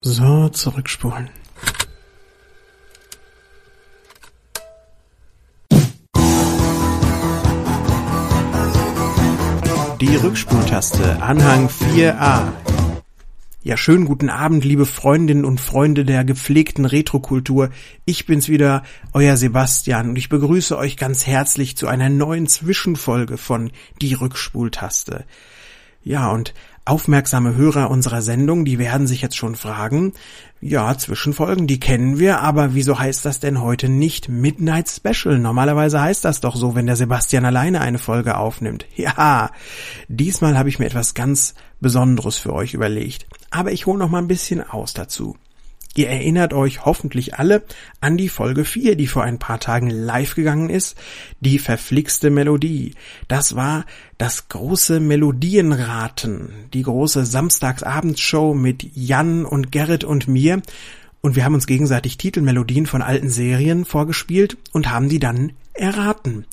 So, zurückspulen. Die Rückspultaste, Anhang 4a. Ja, schönen guten Abend, liebe Freundinnen und Freunde der gepflegten Retrokultur. Ich bin's wieder, euer Sebastian, und ich begrüße euch ganz herzlich zu einer neuen Zwischenfolge von Die Rückspultaste. Ja, und Aufmerksame Hörer unserer Sendung, die werden sich jetzt schon fragen, ja, Zwischenfolgen, die kennen wir, aber wieso heißt das denn heute nicht Midnight Special? Normalerweise heißt das doch so, wenn der Sebastian alleine eine Folge aufnimmt. Ja, diesmal habe ich mir etwas ganz Besonderes für euch überlegt. Aber ich hole noch mal ein bisschen aus dazu. Ihr erinnert euch hoffentlich alle an die Folge 4, die vor ein paar Tagen live gegangen ist, die verflixte Melodie. Das war das große Melodienraten, die große Samstagsabendshow mit Jan und Gerrit und mir. Und wir haben uns gegenseitig Titelmelodien von alten Serien vorgespielt und haben die dann erraten.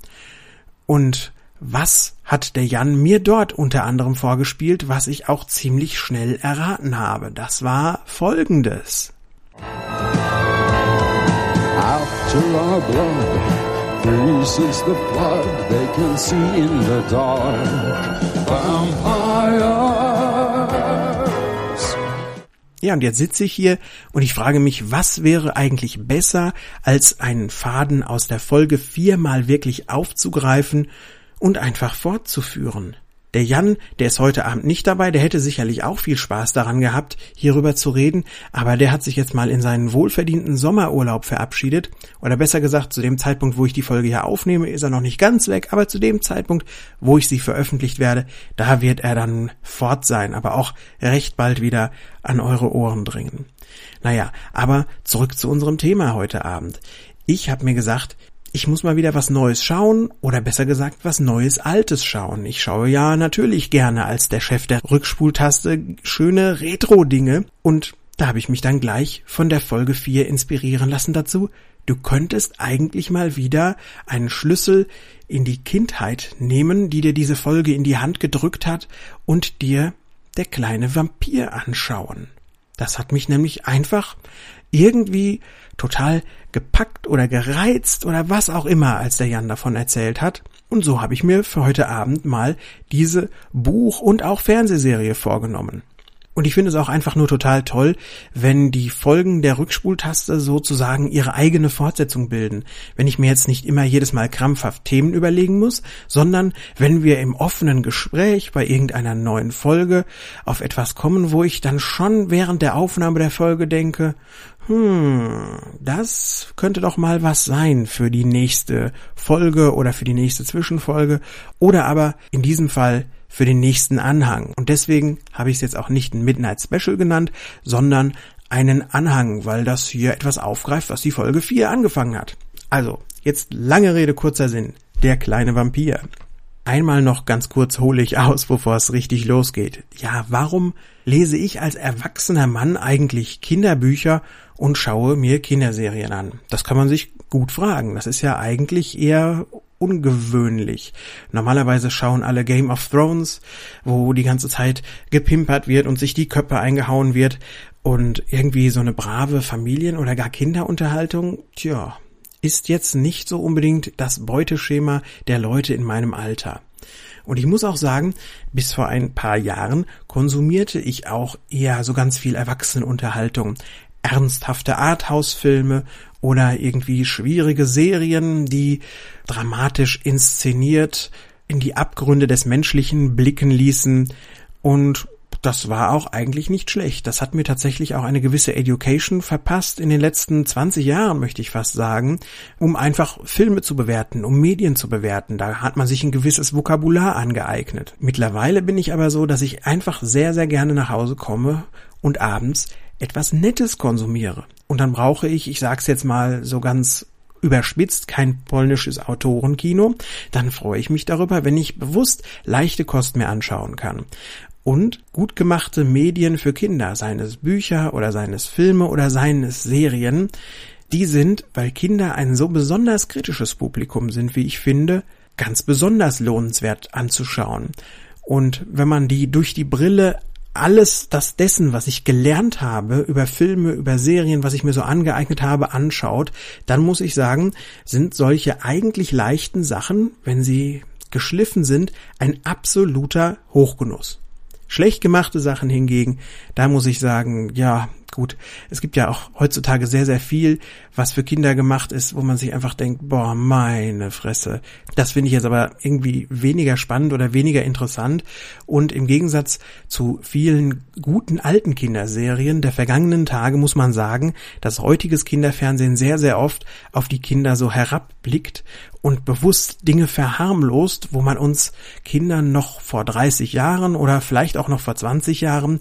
Und was hat der Jan mir dort unter anderem vorgespielt, was ich auch ziemlich schnell erraten habe? Das war folgendes. After our blood freezes the blood they can see in the dark. Vampires. Ja, und jetzt sitze ich hier und ich frage mich, was wäre eigentlich besser, als einen Faden aus der Folge viermal wirklich aufzugreifen und einfach fortzuführen? Der Jan, der ist heute Abend nicht dabei, der hätte sicherlich auch viel Spaß daran gehabt, hierüber zu reden, aber der hat sich jetzt mal in seinen wohlverdienten Sommerurlaub verabschiedet. Oder besser gesagt, zu dem Zeitpunkt, wo ich die Folge hier aufnehme, ist er noch nicht ganz weg, aber zu dem Zeitpunkt, wo ich sie veröffentlicht werde, da wird er dann fort sein, aber auch recht bald wieder an eure Ohren dringen. Naja, aber zurück zu unserem Thema heute Abend. Ich habe mir gesagt, ich muss mal wieder was Neues schauen oder besser gesagt was Neues Altes schauen. Ich schaue ja natürlich gerne als der Chef der Rückspultaste schöne Retro-Dinge und da habe ich mich dann gleich von der Folge 4 inspirieren lassen dazu. Du könntest eigentlich mal wieder einen Schlüssel in die Kindheit nehmen, die dir diese Folge in die Hand gedrückt hat und dir der kleine Vampir anschauen. Das hat mich nämlich einfach irgendwie total gepackt oder gereizt oder was auch immer, als der Jan davon erzählt hat. Und so habe ich mir für heute Abend mal diese Buch- und auch Fernsehserie vorgenommen. Und ich finde es auch einfach nur total toll, wenn die Folgen der Rückspultaste sozusagen ihre eigene Fortsetzung bilden. Wenn ich mir jetzt nicht immer jedes Mal krampfhaft Themen überlegen muss, sondern wenn wir im offenen Gespräch bei irgendeiner neuen Folge auf etwas kommen, wo ich dann schon während der Aufnahme der Folge denke, hm, das könnte doch mal was sein für die nächste Folge oder für die nächste Zwischenfolge oder aber in diesem Fall für den nächsten Anhang. Und deswegen habe ich es jetzt auch nicht ein Midnight Special genannt, sondern einen Anhang, weil das hier etwas aufgreift, was die Folge 4 angefangen hat. Also, jetzt lange Rede, kurzer Sinn. Der kleine Vampir. Einmal noch ganz kurz hole ich aus, bevor es richtig losgeht. Ja, warum lese ich als erwachsener Mann eigentlich Kinderbücher und schaue mir Kinderserien an? Das kann man sich gut fragen. Das ist ja eigentlich eher ungewöhnlich. Normalerweise schauen alle Game of Thrones, wo die ganze Zeit gepimpert wird und sich die Köpfe eingehauen wird und irgendwie so eine brave Familien- oder gar Kinderunterhaltung, tja, ist jetzt nicht so unbedingt das Beuteschema der Leute in meinem Alter. Und ich muss auch sagen, bis vor ein paar Jahren konsumierte ich auch eher so ganz viel Erwachsenenunterhaltung, ernsthafte Arthouse-Filme oder irgendwie schwierige Serien, die dramatisch inszeniert in die Abgründe des Menschlichen blicken ließen und das war auch eigentlich nicht schlecht. Das hat mir tatsächlich auch eine gewisse Education verpasst in den letzten 20 Jahren, möchte ich fast sagen, um einfach Filme zu bewerten, um Medien zu bewerten. Da hat man sich ein gewisses Vokabular angeeignet. Mittlerweile bin ich aber so, dass ich einfach sehr, sehr gerne nach Hause komme und abends etwas Nettes konsumiere. Und dann brauche ich, ich sag's jetzt mal so ganz überspitzt kein polnisches Autorenkino, dann freue ich mich darüber, wenn ich bewusst leichte Kost mir anschauen kann und gut gemachte Medien für Kinder, seien es Bücher oder seien es Filme oder seien es Serien, die sind, weil Kinder ein so besonders kritisches Publikum sind, wie ich finde, ganz besonders lohnenswert anzuschauen. Und wenn man die durch die Brille alles das dessen, was ich gelernt habe über Filme, über Serien, was ich mir so angeeignet habe, anschaut, dann muss ich sagen, sind solche eigentlich leichten Sachen, wenn sie geschliffen sind, ein absoluter Hochgenuss. Schlecht gemachte Sachen hingegen, da muss ich sagen, ja, gut, es gibt ja auch heutzutage sehr, sehr viel, was für Kinder gemacht ist, wo man sich einfach denkt, boah, meine Fresse. Das finde ich jetzt aber irgendwie weniger spannend oder weniger interessant. Und im Gegensatz zu vielen guten alten Kinderserien der vergangenen Tage muss man sagen, dass heutiges Kinderfernsehen sehr, sehr oft auf die Kinder so herabblickt und bewusst Dinge verharmlost, wo man uns Kindern noch vor 30 Jahren oder vielleicht auch noch vor 20 Jahren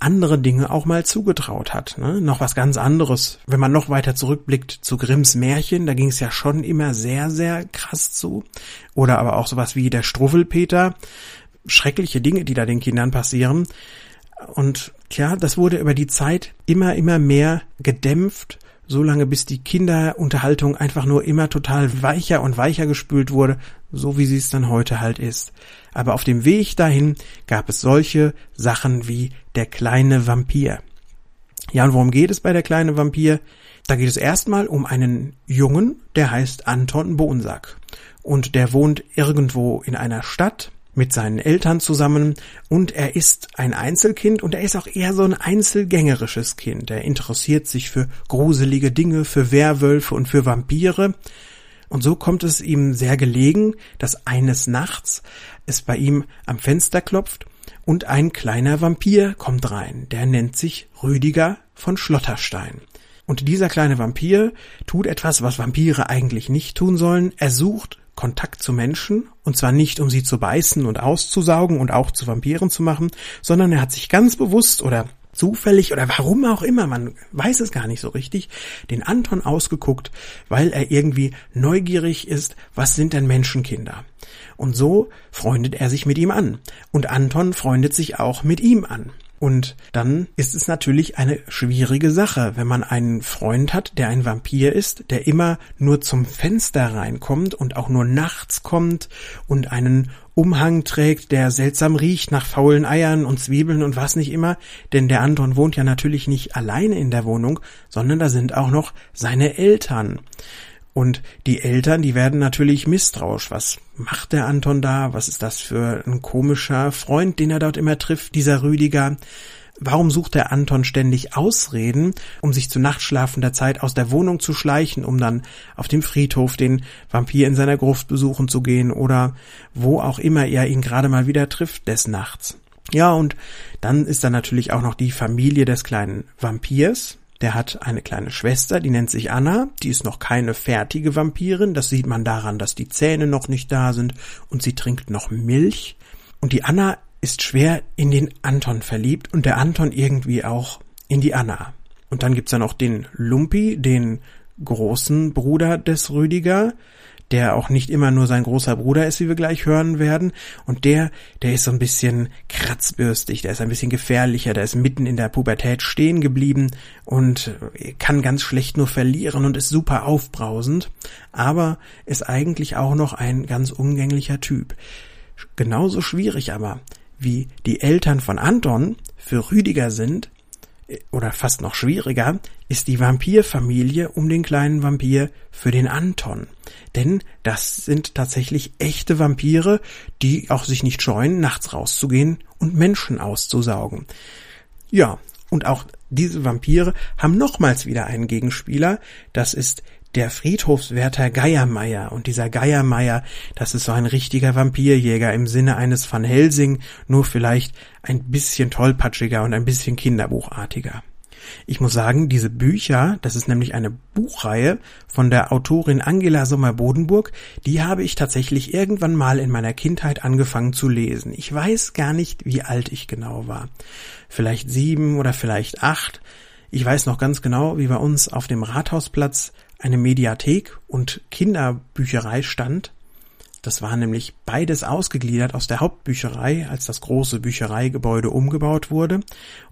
andere Dinge auch mal zugetraut hat. Ne? Noch was ganz anderes. Wenn man noch weiter zurückblickt zu Grimms Märchen, da ging es ja schon immer sehr, sehr krass zu. Oder aber auch sowas wie der Struffelpeter. Schreckliche Dinge, die da den Kindern passieren. Und tja, das wurde über die Zeit immer, immer mehr gedämpft so lange bis die Kinderunterhaltung einfach nur immer total weicher und weicher gespült wurde, so wie sie es dann heute halt ist. Aber auf dem Weg dahin gab es solche Sachen wie der kleine Vampir. Ja, und worum geht es bei der kleine Vampir? Da geht es erstmal um einen Jungen, der heißt Anton Bonsack. Und der wohnt irgendwo in einer Stadt mit seinen Eltern zusammen und er ist ein Einzelkind und er ist auch eher so ein einzelgängerisches Kind. Er interessiert sich für gruselige Dinge, für Werwölfe und für Vampire. Und so kommt es ihm sehr gelegen, dass eines Nachts es bei ihm am Fenster klopft und ein kleiner Vampir kommt rein. Der nennt sich Rüdiger von Schlotterstein. Und dieser kleine Vampir tut etwas, was Vampire eigentlich nicht tun sollen. Er sucht Kontakt zu Menschen, und zwar nicht, um sie zu beißen und auszusaugen und auch zu Vampiren zu machen, sondern er hat sich ganz bewusst oder zufällig oder warum auch immer, man weiß es gar nicht so richtig, den Anton ausgeguckt, weil er irgendwie neugierig ist, was sind denn Menschenkinder? Und so freundet er sich mit ihm an. Und Anton freundet sich auch mit ihm an. Und dann ist es natürlich eine schwierige Sache, wenn man einen Freund hat, der ein Vampir ist, der immer nur zum Fenster reinkommt und auch nur nachts kommt und einen Umhang trägt, der seltsam riecht nach faulen Eiern und Zwiebeln und was nicht immer, denn der Anton wohnt ja natürlich nicht alleine in der Wohnung, sondern da sind auch noch seine Eltern. Und die Eltern, die werden natürlich misstrauisch. Was macht der Anton da? Was ist das für ein komischer Freund, den er dort immer trifft, dieser Rüdiger? Warum sucht der Anton ständig Ausreden, um sich zu nachtschlafender Zeit aus der Wohnung zu schleichen, um dann auf dem Friedhof den Vampir in seiner Gruft besuchen zu gehen oder wo auch immer er ihn gerade mal wieder trifft des Nachts? Ja, und dann ist da natürlich auch noch die Familie des kleinen Vampirs, der hat eine kleine Schwester, die nennt sich Anna, die ist noch keine fertige Vampirin, das sieht man daran, dass die Zähne noch nicht da sind und sie trinkt noch Milch. Und die Anna ist schwer in den Anton verliebt und der Anton irgendwie auch in die Anna. Und dann gibt's dann auch den Lumpi, den großen Bruder des Rüdiger, der auch nicht immer nur sein großer Bruder ist, wie wir gleich hören werden. Und der, der ist so ein bisschen kratzbürstig, der ist ein bisschen gefährlicher, der ist mitten in der Pubertät stehen geblieben und kann ganz schlecht nur verlieren und ist super aufbrausend, aber ist eigentlich auch noch ein ganz umgänglicher Typ. Genauso schwierig aber, wie die Eltern von Anton für Rüdiger sind, oder fast noch schwieriger, ist die Vampirfamilie um den kleinen Vampir für den Anton. Denn das sind tatsächlich echte Vampire, die auch sich nicht scheuen, nachts rauszugehen und Menschen auszusaugen. Ja, und auch diese Vampire haben nochmals wieder einen Gegenspieler, das ist der Friedhofswärter Geiermeier. Und dieser Geiermeier, das ist so ein richtiger Vampirjäger im Sinne eines Van Helsing, nur vielleicht ein bisschen tollpatschiger und ein bisschen kinderbuchartiger. Ich muss sagen, diese Bücher, das ist nämlich eine Buchreihe von der Autorin Angela Sommer-Bodenburg, die habe ich tatsächlich irgendwann mal in meiner Kindheit angefangen zu lesen. Ich weiß gar nicht, wie alt ich genau war. Vielleicht sieben oder vielleicht acht. Ich weiß noch ganz genau, wie bei uns auf dem Rathausplatz eine Mediathek und Kinderbücherei stand. Das war nämlich beides ausgegliedert aus der Hauptbücherei, als das große Büchereigebäude umgebaut wurde.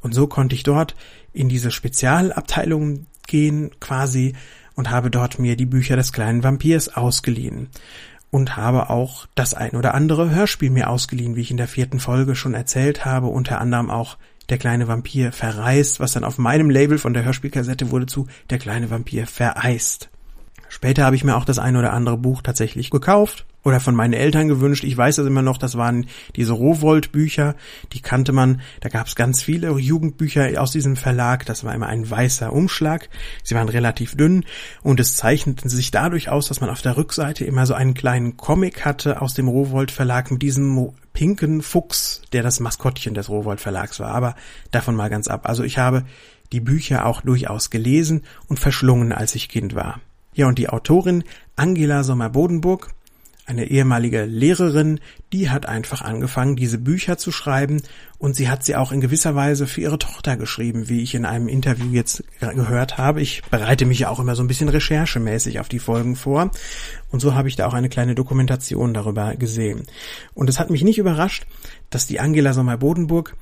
Und so konnte ich dort in diese Spezialabteilung gehen quasi und habe dort mir die Bücher des kleinen Vampirs ausgeliehen. Und habe auch das ein oder andere Hörspiel mir ausgeliehen, wie ich in der vierten Folge schon erzählt habe, unter anderem auch Der kleine Vampir verreist, was dann auf meinem Label von der Hörspielkassette wurde zu Der kleine Vampir vereist. Später habe ich mir auch das ein oder andere Buch tatsächlich gekauft oder von meinen Eltern gewünscht. Ich weiß das immer noch, das waren diese Rowold-Bücher, die kannte man. Da gab es ganz viele Jugendbücher aus diesem Verlag. Das war immer ein weißer Umschlag. Sie waren relativ dünn und es zeichneten sich dadurch aus, dass man auf der Rückseite immer so einen kleinen Comic hatte aus dem Rowold Verlag mit diesem pinken Fuchs, der das Maskottchen des Rowold Verlags war. Aber davon mal ganz ab. Also ich habe die Bücher auch durchaus gelesen und verschlungen, als ich Kind war. Ja, und die Autorin Angela Sommer-Bodenburg, eine ehemalige Lehrerin, die hat einfach angefangen, diese Bücher zu schreiben und sie hat sie auch in gewisser Weise für ihre Tochter geschrieben, wie ich in einem Interview jetzt gehört habe. Ich bereite mich ja auch immer so ein bisschen recherchemäßig auf die Folgen vor und so habe ich da auch eine kleine Dokumentation darüber gesehen. Und es hat mich nicht überrascht, dass die Angela Sommer-Bodenburg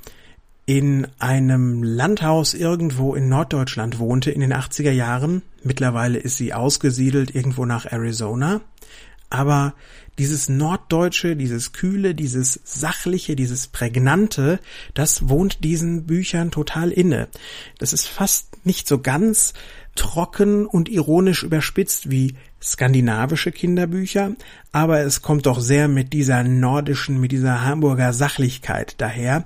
in einem Landhaus irgendwo in Norddeutschland wohnte in den 80er Jahren. Mittlerweile ist sie ausgesiedelt irgendwo nach Arizona. Aber dieses Norddeutsche, dieses Kühle, dieses Sachliche, dieses Prägnante, das wohnt diesen Büchern total inne. Das ist fast nicht so ganz trocken und ironisch überspitzt wie skandinavische Kinderbücher, aber es kommt doch sehr mit dieser nordischen, mit dieser Hamburger Sachlichkeit daher,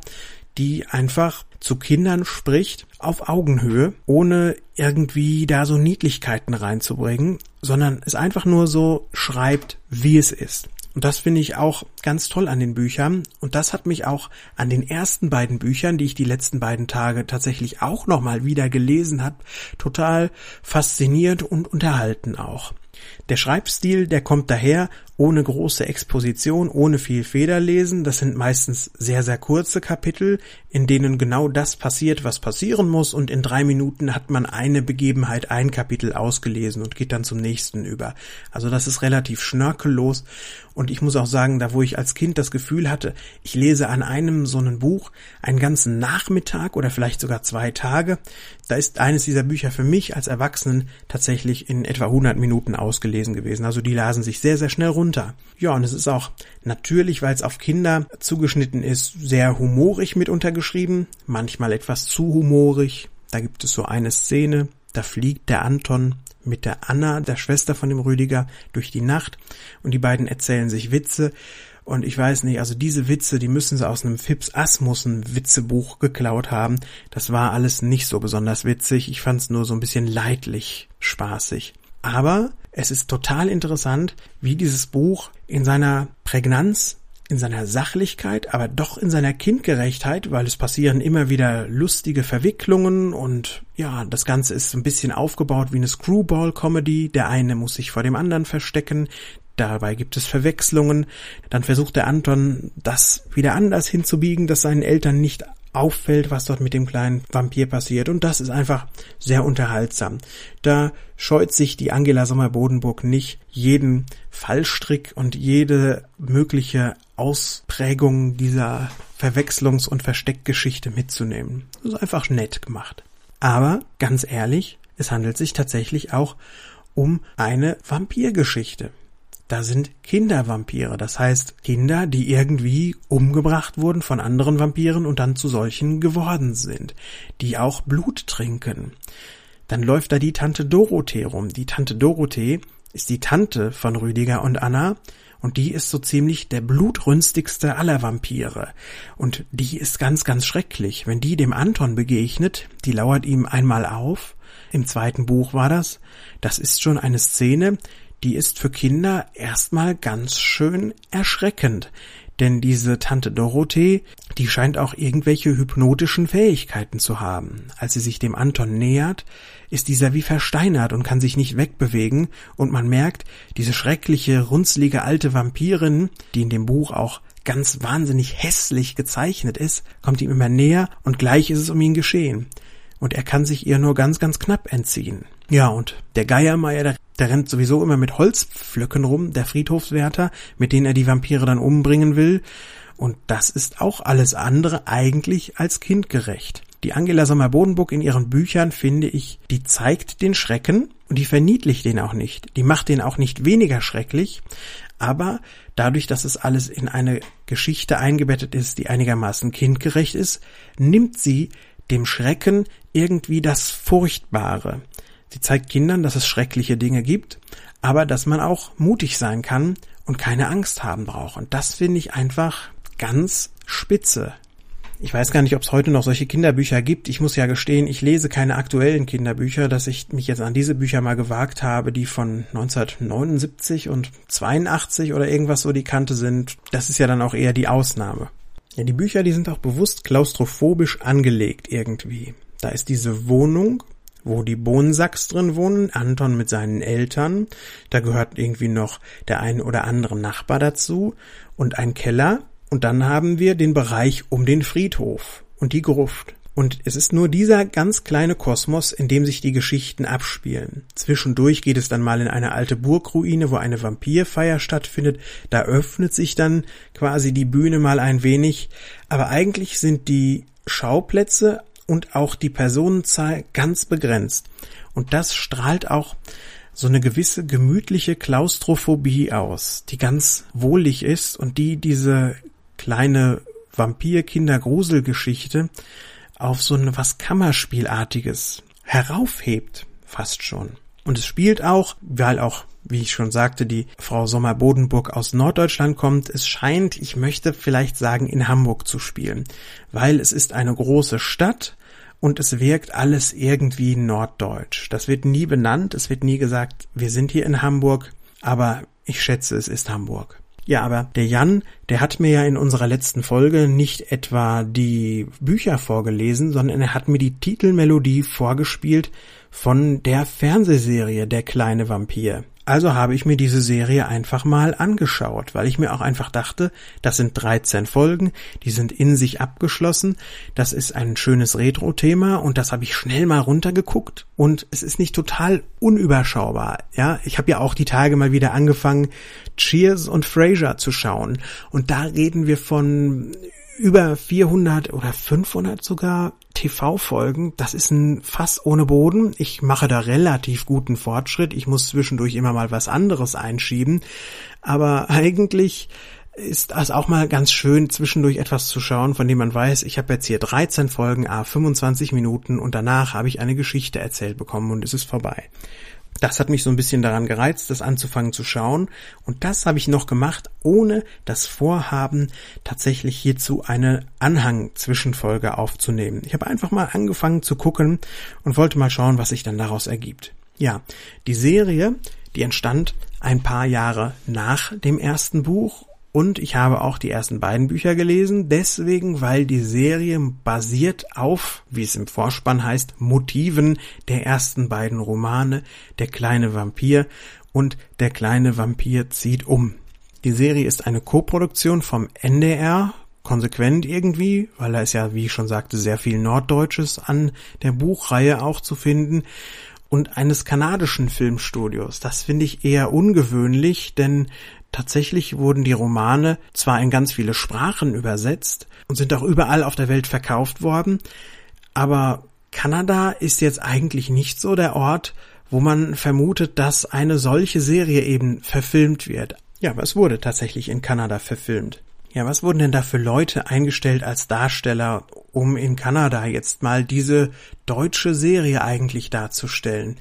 die einfach zu Kindern spricht auf Augenhöhe, ohne irgendwie da so Niedlichkeiten reinzubringen, sondern es einfach nur so schreibt, wie es ist. Und das finde ich auch ganz toll an den Büchern. Und das hat mich auch an den ersten beiden Büchern, die ich die letzten beiden Tage tatsächlich auch nochmal wieder gelesen habe, total fasziniert und unterhalten auch. Der Schreibstil, der kommt daher ohne große Exposition, ohne viel Federlesen. Das sind meistens sehr, sehr kurze Kapitel, in denen genau das passiert, was passieren muss und in drei Minuten hat man eine Begebenheit, ein Kapitel ausgelesen und geht dann zum nächsten über. Also das ist relativ schnörkellos und ich muss auch sagen, da wo ich als Kind das Gefühl hatte, ich lese an einem so einem Buch einen ganzen Nachmittag oder vielleicht sogar zwei Tage, da ist eines dieser Bücher für mich als Erwachsenen tatsächlich in etwa 100 Minuten ausgelesen gewesen. Also die lasen sich sehr, sehr schnell runter. Ja, und es ist auch natürlich, weil es auf Kinder zugeschnitten ist, sehr humorig mit untergeschrieben, manchmal etwas zu humorig. Da gibt es so eine Szene, da fliegt der Anton mit der Anna, der Schwester von dem Rüdiger, durch die Nacht und die beiden erzählen sich Witze und ich weiß nicht, also diese Witze, die müssen sie aus einem Fips Asmussen Witzebuch geklaut haben. Das war alles nicht so besonders witzig. Ich fand es nur so ein bisschen leidlich spaßig. Aber es ist total interessant, wie dieses Buch in seiner Prägnanz, in seiner Sachlichkeit, aber doch in seiner Kindgerechtheit, weil es passieren immer wieder lustige Verwicklungen und ja, das Ganze ist ein bisschen aufgebaut wie eine Screwball-Comedy. Der eine muss sich vor dem anderen verstecken, Dabei gibt es Verwechslungen. Dann versucht der Anton, das wieder anders hinzubiegen, dass seinen Eltern nicht auffällt, was dort mit dem kleinen Vampir passiert. Und das ist einfach sehr unterhaltsam. Da scheut sich die Angela Sommer-Bodenburg nicht, jeden Fallstrick und jede mögliche Ausprägung dieser Verwechslungs- und Versteckgeschichte mitzunehmen. Das ist einfach nett gemacht. Aber ganz ehrlich, es handelt sich tatsächlich auch um eine Vampirgeschichte. Da sind Kindervampire, das heißt Kinder, die irgendwie umgebracht wurden von anderen Vampiren und dann zu solchen geworden sind, die auch Blut trinken. Dann läuft da die Tante Dorothee rum. Die Tante Dorothee ist die Tante von Rüdiger und Anna und die ist so ziemlich der blutrünstigste aller Vampire. Und die ist ganz, ganz schrecklich. Wenn die dem Anton begegnet, die lauert ihm einmal auf, im zweiten Buch war das, das ist schon eine Szene, die ist für Kinder erstmal ganz schön erschreckend. Denn diese Tante Dorothee, die scheint auch irgendwelche hypnotischen Fähigkeiten zu haben. Als sie sich dem Anton nähert, ist dieser wie versteinert und kann sich nicht wegbewegen, und man merkt, diese schreckliche, runzlige alte Vampirin, die in dem Buch auch ganz wahnsinnig hässlich gezeichnet ist, kommt ihm immer näher und gleich ist es um ihn geschehen. Und er kann sich ihr nur ganz, ganz knapp entziehen. Ja, und der Geiermeier, der, der rennt sowieso immer mit Holzpflöcken rum, der Friedhofswärter, mit denen er die Vampire dann umbringen will. Und das ist auch alles andere eigentlich als kindgerecht. Die Angela Sommer-Bodenburg in ihren Büchern, finde ich, die zeigt den Schrecken und die verniedlicht den auch nicht. Die macht den auch nicht weniger schrecklich, aber dadurch, dass es alles in eine Geschichte eingebettet ist, die einigermaßen kindgerecht ist, nimmt sie dem Schrecken irgendwie das Furchtbare. Sie zeigt Kindern, dass es schreckliche Dinge gibt, aber dass man auch mutig sein kann und keine Angst haben braucht. Und das finde ich einfach ganz spitze. Ich weiß gar nicht, ob es heute noch solche Kinderbücher gibt. Ich muss ja gestehen, ich lese keine aktuellen Kinderbücher, dass ich mich jetzt an diese Bücher mal gewagt habe, die von 1979 und 82 oder irgendwas so die Kante sind. Das ist ja dann auch eher die Ausnahme. Ja, die Bücher, die sind auch bewusst klaustrophobisch angelegt irgendwie. Da ist diese Wohnung, wo die Bohnsacks drin wohnen, Anton mit seinen Eltern, da gehört irgendwie noch der ein oder andere Nachbar dazu und ein Keller, und dann haben wir den Bereich um den Friedhof und die Gruft. Und es ist nur dieser ganz kleine Kosmos, in dem sich die Geschichten abspielen. Zwischendurch geht es dann mal in eine alte Burgruine, wo eine Vampirfeier stattfindet. Da öffnet sich dann quasi die Bühne mal ein wenig. Aber eigentlich sind die Schauplätze und auch die Personenzahl ganz begrenzt. Und das strahlt auch so eine gewisse gemütliche Klaustrophobie aus, die ganz wohlig ist und die diese kleine Vampir-Kinder-Gruselgeschichte auf so ein was Kammerspielartiges heraufhebt, fast schon. Und es spielt auch, weil auch, wie ich schon sagte, die Frau Sommer-Bodenburg aus Norddeutschland kommt. Es scheint, ich möchte vielleicht sagen, in Hamburg zu spielen, weil es ist eine große Stadt und es wirkt alles irgendwie norddeutsch. Das wird nie benannt, es wird nie gesagt, wir sind hier in Hamburg, aber ich schätze, es ist Hamburg. Ja, aber der Jan, der hat mir ja in unserer letzten Folge nicht etwa die Bücher vorgelesen, sondern er hat mir die Titelmelodie vorgespielt von der Fernsehserie Der kleine Vampir. Also habe ich mir diese Serie einfach mal angeschaut, weil ich mir auch einfach dachte, das sind 13 Folgen, die sind in sich abgeschlossen, das ist ein schönes Retro-Thema und das habe ich schnell mal runtergeguckt und es ist nicht total unüberschaubar. Ja, ich habe ja auch die Tage mal wieder angefangen, Cheers und Frasier zu schauen und da reden wir von über 400 oder 500 sogar TV-Folgen. Das ist ein Fass ohne Boden. Ich mache da relativ guten Fortschritt. Ich muss zwischendurch immer mal was anderes einschieben. Aber eigentlich ist das auch mal ganz schön, zwischendurch etwas zu schauen, von dem man weiß, ich habe jetzt hier 13 Folgen, a 25 Minuten und danach habe ich eine Geschichte erzählt bekommen und es ist vorbei. Das hat mich so ein bisschen daran gereizt, das anzufangen zu schauen. Und das habe ich noch gemacht, ohne das Vorhaben, tatsächlich hierzu eine Anhang-Zwischenfolge aufzunehmen. Ich habe einfach mal angefangen zu gucken und wollte mal schauen, was sich dann daraus ergibt. Ja, die Serie, die entstand ein paar Jahre nach dem ersten Buch und ich habe auch die ersten beiden Bücher gelesen, deswegen, weil die Serie basiert auf, wie es im Vorspann heißt, Motiven der ersten beiden Romane, Der kleine Vampir und Der kleine Vampir zieht um. Die Serie ist eine Koproduktion vom NDR, konsequent irgendwie, weil da ist ja, wie ich schon sagte, sehr viel Norddeutsches an der Buchreihe auch zu finden und eines kanadischen Filmstudios. Das finde ich eher ungewöhnlich, denn Tatsächlich wurden die Romane zwar in ganz viele Sprachen übersetzt und sind auch überall auf der Welt verkauft worden, aber Kanada ist jetzt eigentlich nicht so der Ort, wo man vermutet, dass eine solche Serie eben verfilmt wird. Ja, aber es wurde tatsächlich in Kanada verfilmt. Ja, was wurden denn da für Leute eingestellt als Darsteller, um in Kanada jetzt mal diese deutsche Serie eigentlich darzustellen?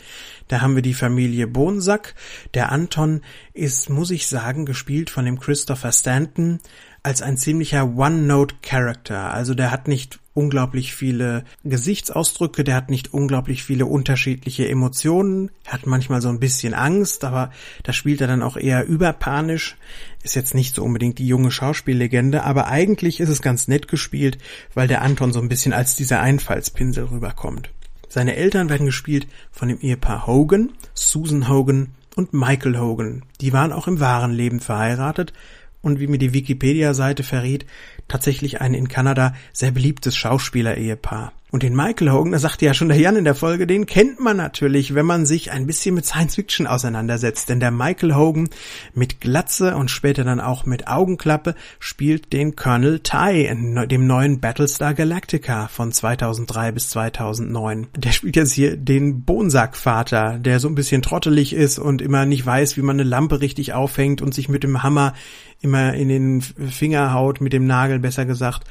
Da haben wir die Familie Bonsack. Der Anton ist, muss ich sagen, gespielt von dem Christopher Stanton als ein ziemlicher One-Note-Character. Also der hat nicht unglaublich viele Gesichtsausdrücke, der hat nicht unglaublich viele unterschiedliche Emotionen, er hat manchmal so ein bisschen Angst, aber da spielt er dann auch eher überpanisch. Ist jetzt nicht so unbedingt die junge Schauspiellegende, aber eigentlich ist es ganz nett gespielt, weil der Anton so ein bisschen als dieser Einfallspinsel rüberkommt. Seine Eltern werden gespielt von dem Ehepaar Hogan, Susan Hogan und Michael Hogan. Die waren auch im wahren Leben verheiratet und wie mir die Wikipedia-Seite verriet, tatsächlich ein in Kanada sehr beliebtes Schauspieler-Ehepaar. Und den Michael Hogan, da sagte ja schon der Jan in der Folge, den kennt man natürlich, wenn man sich ein bisschen mit Science Fiction auseinandersetzt. Denn der Michael Hogan mit Glatze und später dann auch mit Augenklappe spielt den Colonel Ty in dem neuen Battlestar Galactica von 2003 bis 2009. Der spielt jetzt hier den Bonsackvater, der so ein bisschen trottelig ist und immer nicht weiß, wie man eine Lampe richtig aufhängt und sich mit dem Hammer immer in den Finger haut, mit dem Nagel besser gesagt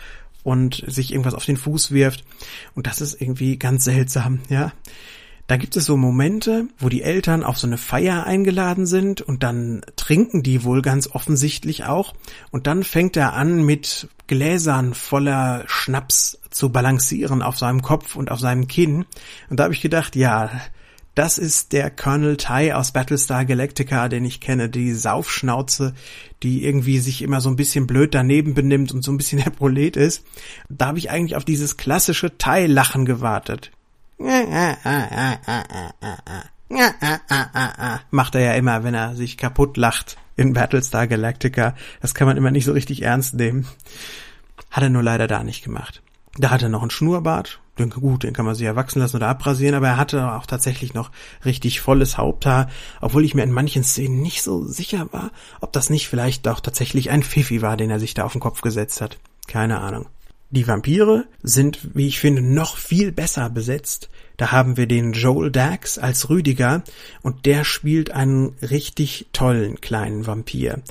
und sich irgendwas auf den Fuß wirft. Und das ist irgendwie ganz seltsam, ja. Da gibt es so Momente, wo die Eltern auf so eine Feier eingeladen sind und dann trinken die wohl ganz offensichtlich auch. Und dann fängt er an, mit Gläsern voller Schnaps zu balancieren auf seinem Kopf und auf seinem Kinn. Und da habe ich gedacht, ja, das ist der Colonel Ty aus Battlestar Galactica, den ich kenne, die Saufschnauze, die irgendwie sich immer so ein bisschen blöd daneben benimmt und so ein bisschen der Prolet ist. Da habe ich eigentlich auf dieses klassische Ty-Lachen gewartet. Macht er ja immer, wenn er sich kaputt lacht in Battlestar Galactica. Das kann man immer nicht so richtig ernst nehmen. Hat er nur leider da nicht gemacht. Da hat er noch einen Schnurrbart, denke, gut, den kann man sich erwachsen lassen oder abrasieren, aber er hatte auch tatsächlich noch richtig volles Haupthaar, obwohl ich mir in manchen Szenen nicht so sicher war, ob das nicht vielleicht auch tatsächlich ein Pfiffi war, den er sich da auf den Kopf gesetzt hat. Keine Ahnung. Die Vampire sind, wie ich finde, noch viel besser besetzt. Da haben wir den Joel Dax als Rüdiger und der spielt einen richtig tollen kleinen Vampir.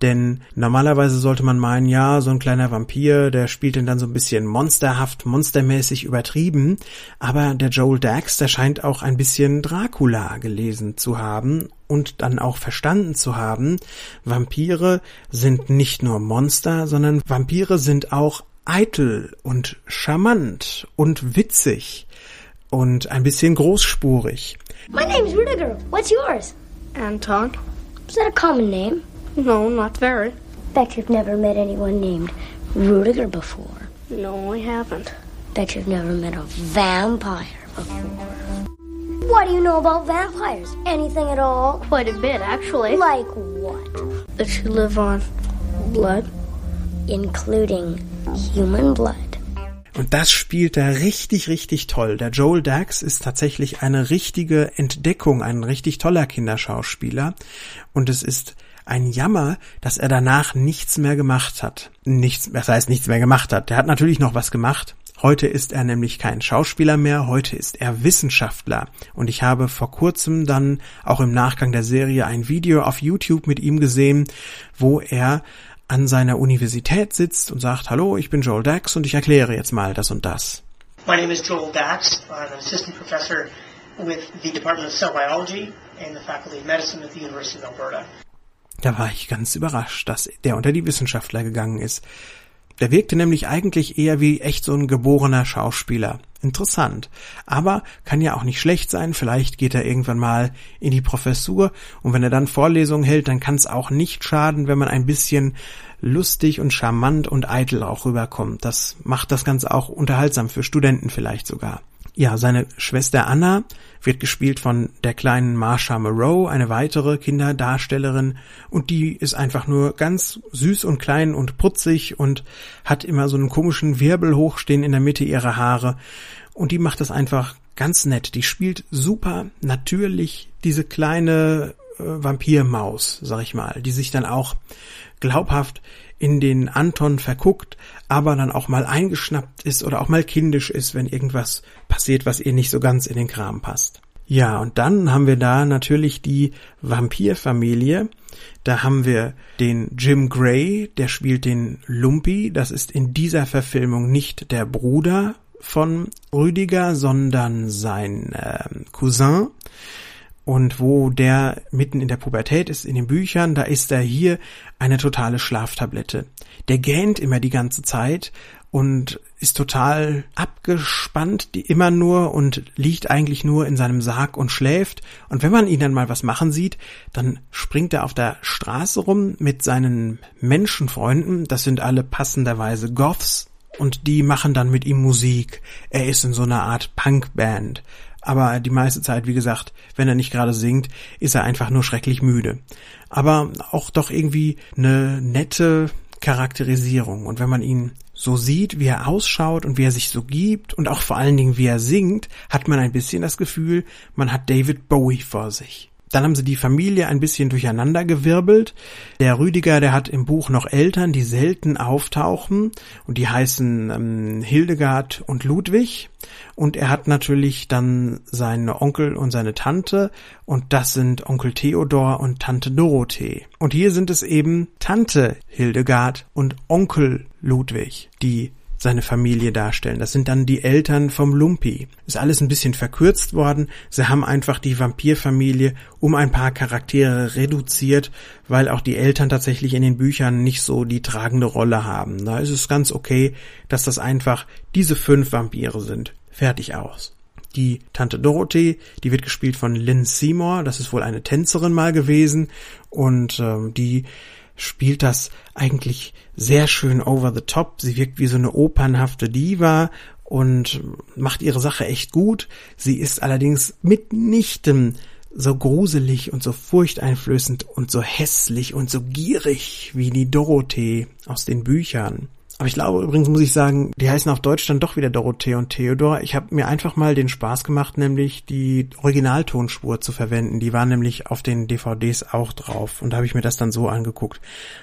Denn normalerweise sollte man meinen, ja, so ein kleiner Vampir, der spielt denn dann so ein bisschen monsterhaft, monstermäßig übertrieben. Aber der Joel Dax, der scheint auch ein bisschen Dracula gelesen zu haben und dann auch verstanden zu haben. Vampire sind nicht nur Monster, sondern Vampire sind auch eitel und charmant und witzig und ein bisschen großspurig. My name's Rudiger. What's yours? Anton? Is that a common name? No, not very. Bet you've never met anyone named Rudiger before. No, I haven't. Bet you've never met a vampire before. What do you know about vampires? Anything at all? Quite a bit, actually. Like what? That you live on blood. Including human blood. Und das spielt er richtig, richtig toll. Der Joel Dax ist tatsächlich eine richtige Entdeckung, ein richtig toller Kinderschauspieler. Und es ist ein Jammer, dass er danach nichts mehr gemacht hat. Nichts, das heißt nichts mehr gemacht hat. Der hat natürlich noch was gemacht. Heute ist er nämlich kein Schauspieler mehr, heute ist er Wissenschaftler. Und ich habe vor kurzem dann auch im Nachgang der Serie ein Video auf YouTube mit ihm gesehen, wo er an seiner Universität sitzt und sagt, hallo, ich bin Joel Dax und ich erkläre jetzt mal das und das. My name is Joel Dax. I'm an assistant professor with the Department of Cell Biology and the Faculty of Medicine at the University of Alberta. Da war ich ganz überrascht, dass der unter die Wissenschaftler gegangen ist. Der wirkte nämlich eigentlich eher wie echt so ein geborener Schauspieler. Interessant. Aber kann ja auch nicht schlecht sein. Vielleicht geht er irgendwann mal in die Professur und wenn er dann Vorlesungen hält, dann kann es auch nicht schaden, wenn man ein bisschen lustig und charmant und eitel auch rüberkommt. Das macht das Ganze auch unterhaltsam für Studenten vielleicht sogar. Ja, seine Schwester Anna wird gespielt von der kleinen Marsha Moreau, eine weitere Kinderdarstellerin, und die ist einfach nur ganz süß und klein und putzig und hat immer so einen komischen Wirbel hochstehen in der Mitte ihrer Haare. Und die macht das einfach ganz nett. Die spielt super natürlich diese kleine Vampirmaus, sag ich mal, die sich dann auch glaubhaft in den Anton verguckt, aber dann auch mal eingeschnappt ist oder auch mal kindisch ist, wenn irgendwas passiert, was ihr nicht so ganz in den Kram passt. Ja, und dann haben wir da natürlich die Vampirfamilie. Da haben wir den Jim Gray, der spielt den Lumpy. Das ist in dieser Verfilmung nicht der Bruder von Rüdiger, sondern sein äh, Cousin und wo der mitten in der Pubertät ist in den Büchern, da ist er hier eine totale Schlaftablette. Der gähnt immer die ganze Zeit und ist total abgespannt, die immer nur und liegt eigentlich nur in seinem Sarg und schläft. Und wenn man ihn dann mal was machen sieht, dann springt er auf der Straße rum mit seinen Menschenfreunden. Das sind alle passenderweise Goths. Und die machen dann mit ihm Musik. Er ist in so einer Art Punkband aber die meiste Zeit, wie gesagt, wenn er nicht gerade singt, ist er einfach nur schrecklich müde. Aber auch doch irgendwie eine nette Charakterisierung. Und wenn man ihn so sieht, wie er ausschaut und wie er sich so gibt und auch vor allen Dingen wie er singt, hat man ein bisschen das Gefühl, man hat David Bowie vor sich. Dann haben sie die Familie ein bisschen durcheinander gewirbelt. Der Rüdiger, der hat im Buch noch Eltern, die selten auftauchen und die heißen ähm, Hildegard und Ludwig. Und er hat natürlich dann seine Onkel und seine Tante und das sind Onkel Theodor und Tante Dorothee. Und hier sind es eben Tante Hildegard und Onkel Ludwig, die seine Familie darstellen. Das sind dann die Eltern vom Lumpi. Ist alles ein bisschen verkürzt worden. Sie haben einfach die Vampirfamilie um ein paar Charaktere reduziert, weil auch die Eltern tatsächlich in den Büchern nicht so die tragende Rolle haben. Da ist es ganz okay, dass das einfach diese fünf Vampire sind. Fertig aus. Die Tante Dorothee, die wird gespielt von Lynn Seymour, das ist wohl eine Tänzerin mal gewesen und ähm, die spielt das eigentlich sehr schön over the top. Sie wirkt wie so eine opernhafte Diva und macht ihre Sache echt gut. Sie ist allerdings mitnichten so gruselig und so furchteinflößend und so hässlich und so gierig wie die Dorothee aus den Büchern. Aber ich glaube übrigens, muss ich sagen, die heißen auf Deutsch dann doch wieder Dorothee und Theodor. Ich habe mir einfach mal den Spaß gemacht, nämlich die Originaltonspur zu verwenden. Die war nämlich auf den DVDs auch drauf. Und da habe ich mir das dann so angeguckt.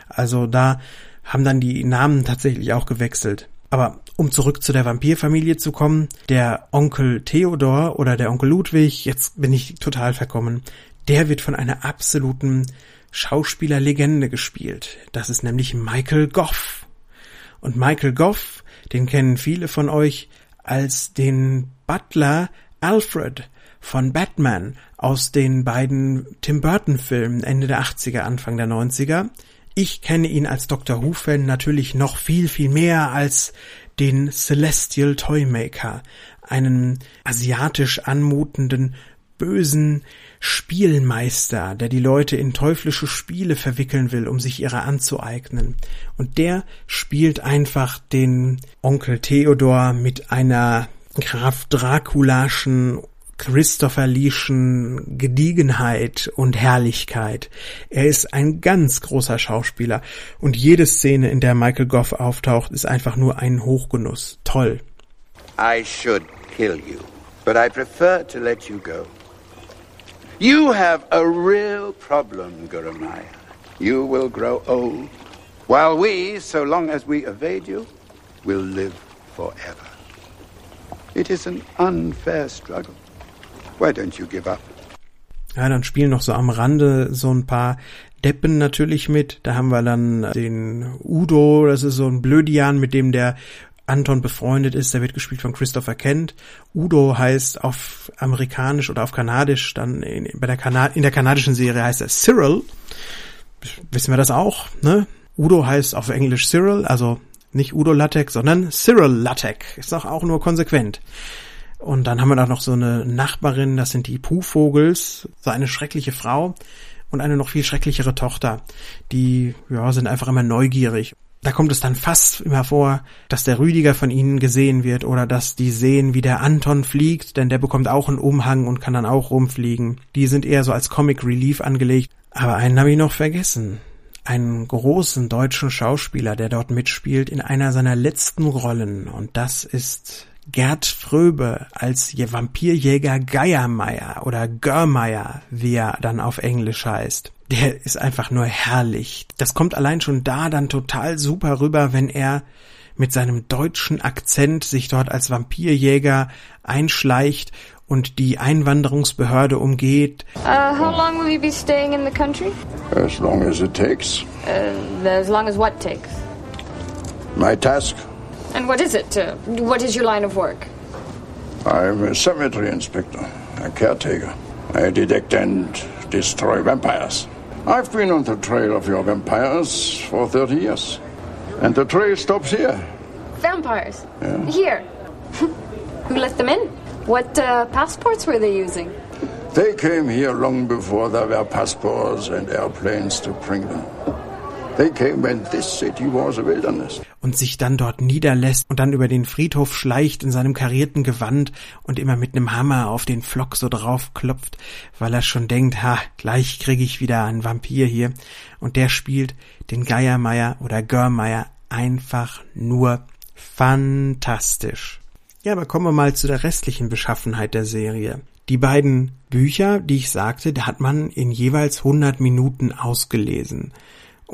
Also da haben dann die Namen tatsächlich auch gewechselt. Aber um zurück zu der Vampirfamilie zu kommen, der Onkel Theodor oder der Onkel Ludwig, jetzt bin ich total verkommen, der wird von einer absoluten Schauspielerlegende gespielt. Das ist nämlich Michael Goff. Und Michael Goff, den kennen viele von euch als den Butler Alfred von Batman aus den beiden Tim Burton Filmen Ende der 80er, Anfang der 90er. Ich kenne ihn als Dr. Who-Fan natürlich noch viel, viel mehr als den Celestial Toymaker, einen asiatisch anmutenden, bösen Spielmeister, der die Leute in teuflische Spiele verwickeln will, um sich ihre anzueignen. Und der spielt einfach den Onkel Theodor mit einer Graf Draculaschen Christopher Leeschen Gediegenheit und Herrlichkeit. Er ist ein ganz großer Schauspieler und jede Szene, in der Michael Goff auftaucht, ist einfach nur ein Hochgenuss. Toll. I should kill you, but I prefer to let you go. You have a real problem, Gurumaya. You will grow old, while we, so long as we evade you, will live forever. It is an unfair struggle. Why don't you give up? Ja, dann spielen noch so am Rande so ein paar Deppen natürlich mit. Da haben wir dann den Udo, das ist so ein Blödian, mit dem der Anton befreundet ist, der wird gespielt von Christopher Kent. Udo heißt auf amerikanisch oder auf kanadisch, dann in, bei der Kana in der kanadischen Serie heißt er Cyril. Wissen wir das auch, ne? Udo heißt auf Englisch Cyril, also nicht Udo Lattek, sondern Cyril Lattek. Ist doch auch nur konsequent. Und dann haben wir da noch so eine Nachbarin, das sind die Puhvogels, so eine schreckliche Frau und eine noch viel schrecklichere Tochter. Die, ja, sind einfach immer neugierig da kommt es dann fast immer vor, dass der Rüdiger von ihnen gesehen wird oder dass die sehen, wie der Anton fliegt, denn der bekommt auch einen Umhang und kann dann auch rumfliegen. Die sind eher so als Comic Relief angelegt. Aber einen habe ich noch vergessen. Einen großen deutschen Schauspieler, der dort mitspielt in einer seiner letzten Rollen. Und das ist Gerd Fröbe als Vampirjäger Geiermeier oder Görmeier, wie er dann auf Englisch heißt der ist einfach nur herrlich. Das kommt allein schon da dann total super rüber, wenn er mit seinem deutschen Akzent sich dort als Vampirjäger einschleicht und die Einwanderungsbehörde umgeht. Uh, how long will you be staying in the country? As long as it takes. Uh, as long as what takes? My task. And what is it? Uh, what is your line of work? I'm a cemetery inspector, a caretaker. I detect and destroy vampires. I've been on the trail of your vampires for 30 years. And the trail stops here. Vampires? Yeah. Here? Who let them in? What uh, passports were they using? They came here long before there were passports and airplanes to bring them. They came when this city was a wilderness. Und sich dann dort niederlässt und dann über den Friedhof schleicht in seinem karierten Gewand und immer mit nem Hammer auf den Flock so drauf klopft, weil er schon denkt, ha, gleich krieg ich wieder einen Vampir hier. Und der spielt den Geiermeier oder Görmeier einfach nur fantastisch. Ja, aber kommen wir mal zu der restlichen Beschaffenheit der Serie. Die beiden Bücher, die ich sagte, da hat man in jeweils 100 Minuten ausgelesen.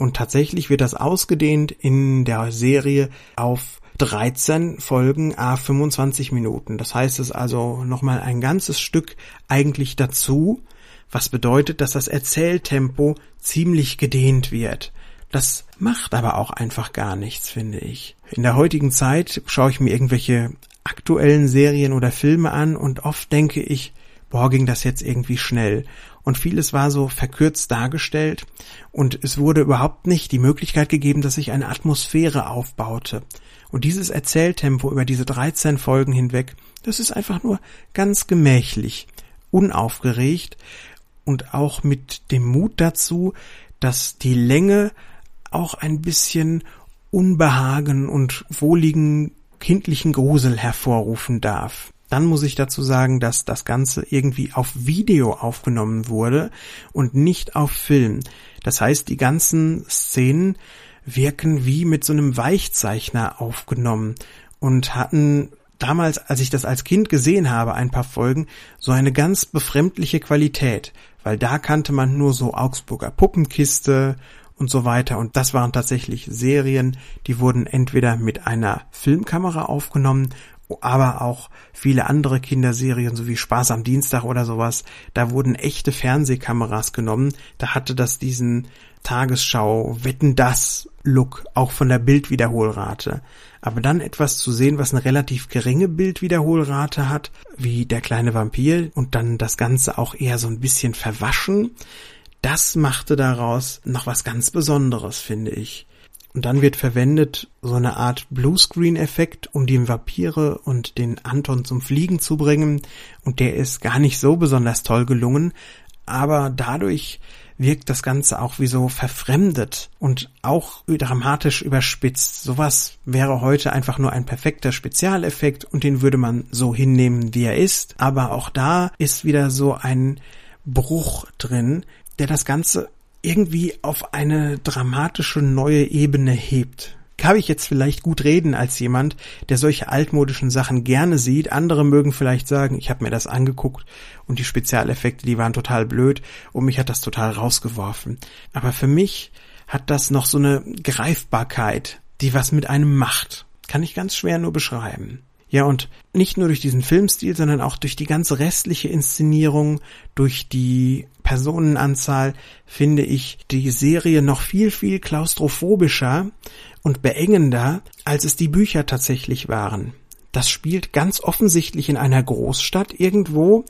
Und tatsächlich wird das ausgedehnt in der Serie auf 13 Folgen a 25 Minuten. Das heißt es also nochmal ein ganzes Stück eigentlich dazu, was bedeutet, dass das Erzähltempo ziemlich gedehnt wird. Das macht aber auch einfach gar nichts, finde ich. In der heutigen Zeit schaue ich mir irgendwelche aktuellen Serien oder Filme an und oft denke ich, boah, ging das jetzt irgendwie schnell. Und vieles war so verkürzt dargestellt und es wurde überhaupt nicht die Möglichkeit gegeben, dass sich eine Atmosphäre aufbaute. Und dieses Erzähltempo über diese 13 Folgen hinweg, das ist einfach nur ganz gemächlich, unaufgeregt und auch mit dem Mut dazu, dass die Länge auch ein bisschen Unbehagen und wohligen kindlichen Grusel hervorrufen darf. Dann muss ich dazu sagen, dass das Ganze irgendwie auf Video aufgenommen wurde und nicht auf Film. Das heißt, die ganzen Szenen wirken wie mit so einem Weichzeichner aufgenommen und hatten damals, als ich das als Kind gesehen habe, ein paar Folgen, so eine ganz befremdliche Qualität, weil da kannte man nur so Augsburger Puppenkiste und so weiter. Und das waren tatsächlich Serien, die wurden entweder mit einer Filmkamera aufgenommen, aber auch viele andere Kinderserien, so wie Spaß am Dienstag oder sowas, da wurden echte Fernsehkameras genommen. Da hatte das diesen Tagesschau, Wetten das Look, auch von der Bildwiederholrate. Aber dann etwas zu sehen, was eine relativ geringe Bildwiederholrate hat, wie der kleine Vampir und dann das Ganze auch eher so ein bisschen verwaschen, das machte daraus noch was ganz Besonderes, finde ich. Und dann wird verwendet so eine Art Bluescreen-Effekt, um die Vampire und den Anton zum Fliegen zu bringen. Und der ist gar nicht so besonders toll gelungen. Aber dadurch wirkt das Ganze auch wie so verfremdet und auch dramatisch überspitzt. Sowas wäre heute einfach nur ein perfekter Spezialeffekt und den würde man so hinnehmen, wie er ist. Aber auch da ist wieder so ein Bruch drin, der das Ganze irgendwie auf eine dramatische neue Ebene hebt. Kann ich jetzt vielleicht gut reden als jemand, der solche altmodischen Sachen gerne sieht. Andere mögen vielleicht sagen, ich habe mir das angeguckt und die Spezialeffekte, die waren total blöd und mich hat das total rausgeworfen. Aber für mich hat das noch so eine Greifbarkeit, die was mit einem macht. Kann ich ganz schwer nur beschreiben. Ja, und nicht nur durch diesen Filmstil, sondern auch durch die ganze restliche Inszenierung, durch die Personenanzahl, finde ich die Serie noch viel, viel klaustrophobischer und beengender, als es die Bücher tatsächlich waren. Das spielt ganz offensichtlich in einer Großstadt irgendwo,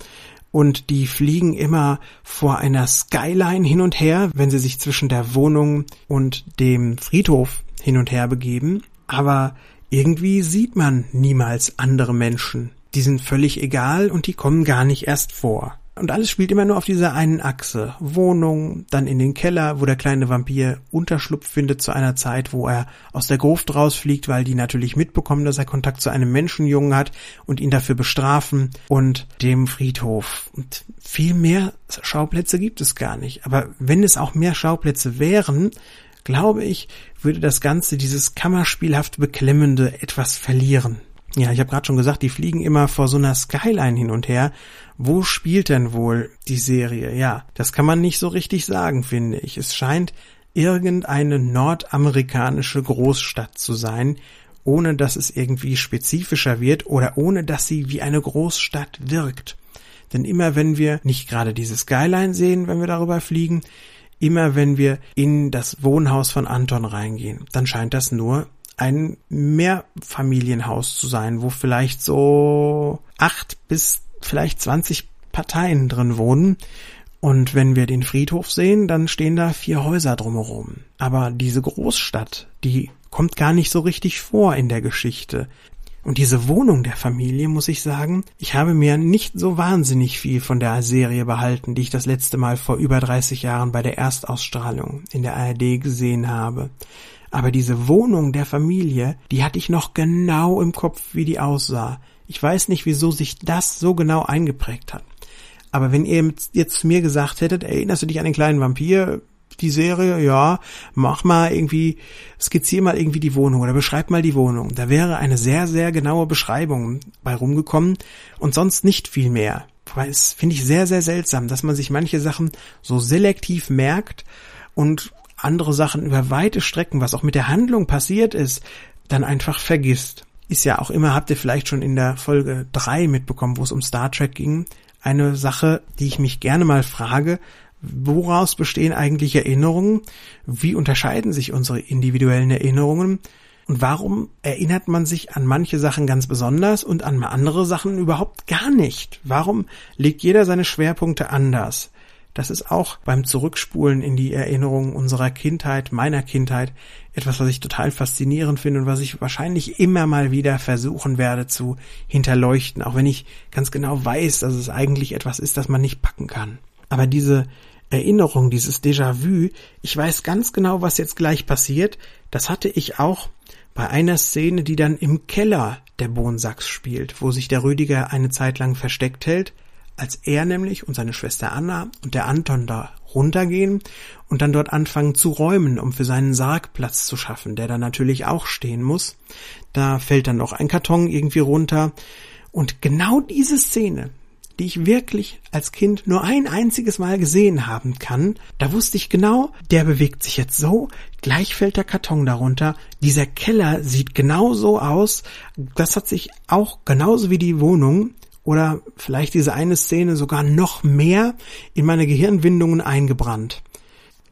und die fliegen immer vor einer Skyline hin und her, wenn sie sich zwischen der Wohnung und dem Friedhof hin und her begeben. Aber irgendwie sieht man niemals andere Menschen. Die sind völlig egal und die kommen gar nicht erst vor. Und alles spielt immer nur auf dieser einen Achse. Wohnung, dann in den Keller, wo der kleine Vampir Unterschlupf findet zu einer Zeit, wo er aus der Gruft rausfliegt, weil die natürlich mitbekommen, dass er Kontakt zu einem Menschenjungen hat und ihn dafür bestrafen und dem Friedhof. Und viel mehr Schauplätze gibt es gar nicht. Aber wenn es auch mehr Schauplätze wären, glaube ich, würde das Ganze dieses kammerspielhaft beklemmende etwas verlieren. Ja, ich habe gerade schon gesagt, die fliegen immer vor so einer Skyline hin und her. Wo spielt denn wohl die Serie? Ja, das kann man nicht so richtig sagen, finde ich. Es scheint irgendeine nordamerikanische Großstadt zu sein, ohne dass es irgendwie spezifischer wird oder ohne dass sie wie eine Großstadt wirkt. Denn immer wenn wir nicht gerade diese Skyline sehen, wenn wir darüber fliegen, immer wenn wir in das Wohnhaus von Anton reingehen, dann scheint das nur ein Mehrfamilienhaus zu sein, wo vielleicht so acht bis vielleicht zwanzig Parteien drin wohnen. Und wenn wir den Friedhof sehen, dann stehen da vier Häuser drumherum. Aber diese Großstadt, die kommt gar nicht so richtig vor in der Geschichte. Und diese Wohnung der Familie, muss ich sagen, ich habe mir nicht so wahnsinnig viel von der Serie behalten, die ich das letzte Mal vor über 30 Jahren bei der Erstausstrahlung in der ARD gesehen habe. Aber diese Wohnung der Familie, die hatte ich noch genau im Kopf, wie die aussah. Ich weiß nicht, wieso sich das so genau eingeprägt hat. Aber wenn ihr jetzt zu mir gesagt hättet, erinnerst du dich an den kleinen Vampir, die Serie, ja, mach mal irgendwie, skizzier mal irgendwie die Wohnung oder beschreib mal die Wohnung. Da wäre eine sehr, sehr genaue Beschreibung bei rumgekommen und sonst nicht viel mehr. Weil es finde ich sehr, sehr seltsam, dass man sich manche Sachen so selektiv merkt und andere Sachen über weite Strecken, was auch mit der Handlung passiert ist, dann einfach vergisst. Ist ja auch immer, habt ihr vielleicht schon in der Folge drei mitbekommen, wo es um Star Trek ging, eine Sache, die ich mich gerne mal frage, woraus bestehen eigentlich Erinnerungen? Wie unterscheiden sich unsere individuellen Erinnerungen? Und warum erinnert man sich an manche Sachen ganz besonders und an andere Sachen überhaupt gar nicht? Warum legt jeder seine Schwerpunkte anders? Das ist auch beim Zurückspulen in die Erinnerungen unserer Kindheit, meiner Kindheit, etwas, was ich total faszinierend finde und was ich wahrscheinlich immer mal wieder versuchen werde zu hinterleuchten, auch wenn ich ganz genau weiß, dass es eigentlich etwas ist, das man nicht packen kann. Aber diese Erinnerung, dieses Déjà-vu, ich weiß ganz genau, was jetzt gleich passiert, das hatte ich auch bei einer Szene, die dann im Keller der Bohnsachs spielt, wo sich der Rüdiger eine Zeit lang versteckt hält, als er nämlich und seine Schwester Anna und der Anton da runtergehen und dann dort anfangen zu räumen, um für seinen Sarg Platz zu schaffen, der da natürlich auch stehen muss. Da fällt dann noch ein Karton irgendwie runter. Und genau diese Szene, die ich wirklich als Kind nur ein einziges Mal gesehen haben kann, da wusste ich genau, der bewegt sich jetzt so, gleich fällt der Karton darunter, dieser Keller sieht genau so aus, das hat sich auch genauso wie die Wohnung oder vielleicht diese eine Szene sogar noch mehr in meine Gehirnwindungen eingebrannt.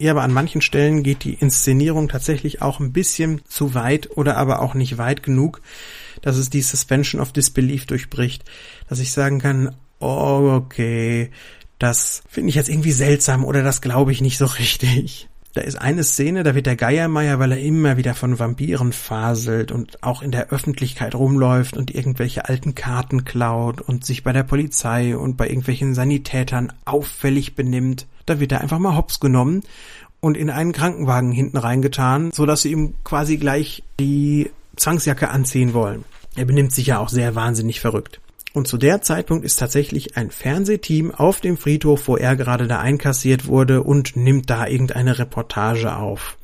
Ja, aber an manchen Stellen geht die Inszenierung tatsächlich auch ein bisschen zu weit oder aber auch nicht weit genug, dass es die Suspension of Disbelief durchbricht, dass ich sagen kann, oh, okay, das finde ich jetzt irgendwie seltsam oder das glaube ich nicht so richtig. Da ist eine Szene, da wird der Geiermeier, weil er immer wieder von Vampiren faselt und auch in der Öffentlichkeit rumläuft und irgendwelche alten Karten klaut und sich bei der Polizei und bei irgendwelchen Sanitätern auffällig benimmt. Da wird er einfach mal hops genommen und in einen Krankenwagen hinten reingetan, so dass sie ihm quasi gleich die Zwangsjacke anziehen wollen. Er benimmt sich ja auch sehr wahnsinnig verrückt. Und zu der Zeitpunkt ist tatsächlich ein Fernsehteam auf dem Friedhof, wo er gerade da einkassiert wurde und nimmt da irgendeine Reportage auf.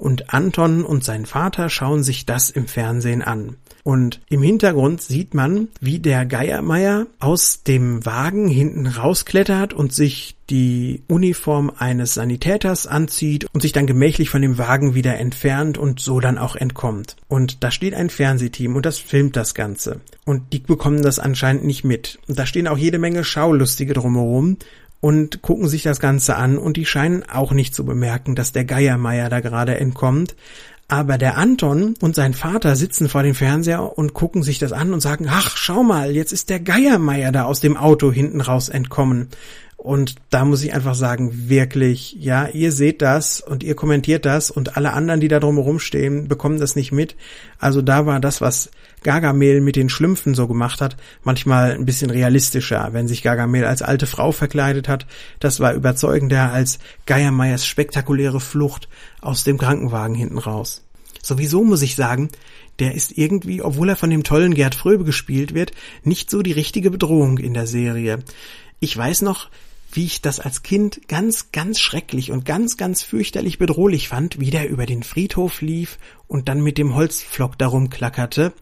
Und Anton und sein Vater schauen sich das im Fernsehen an. Und im Hintergrund sieht man, wie der Geiermeier aus dem Wagen hinten rausklettert und sich die Uniform eines Sanitäters anzieht und sich dann gemächlich von dem Wagen wieder entfernt und so dann auch entkommt. Und da steht ein Fernsehteam und das filmt das Ganze. Und die bekommen das anscheinend nicht mit. Und da stehen auch jede Menge Schaulustige drumherum und gucken sich das Ganze an und die scheinen auch nicht zu bemerken, dass der Geiermeier da gerade entkommt, aber der Anton und sein Vater sitzen vor dem Fernseher und gucken sich das an und sagen, ach, schau mal, jetzt ist der Geiermeier da aus dem Auto hinten raus entkommen. Und da muss ich einfach sagen, wirklich, ja, ihr seht das und ihr kommentiert das und alle anderen, die da drumherum stehen, bekommen das nicht mit. Also da war das, was Gargamel mit den Schlümpfen so gemacht hat, manchmal ein bisschen realistischer. Wenn sich Gargamel als alte Frau verkleidet hat, das war überzeugender als Geiermeiers spektakuläre Flucht aus dem Krankenwagen hinten raus. Sowieso muss ich sagen, der ist irgendwie, obwohl er von dem tollen Gerd Fröbe gespielt wird, nicht so die richtige Bedrohung in der Serie. Ich weiß noch, wie ich das als Kind ganz, ganz schrecklich und ganz, ganz fürchterlich bedrohlich fand, wie der über den Friedhof lief und dann mit dem Holzpflock darum klackerte.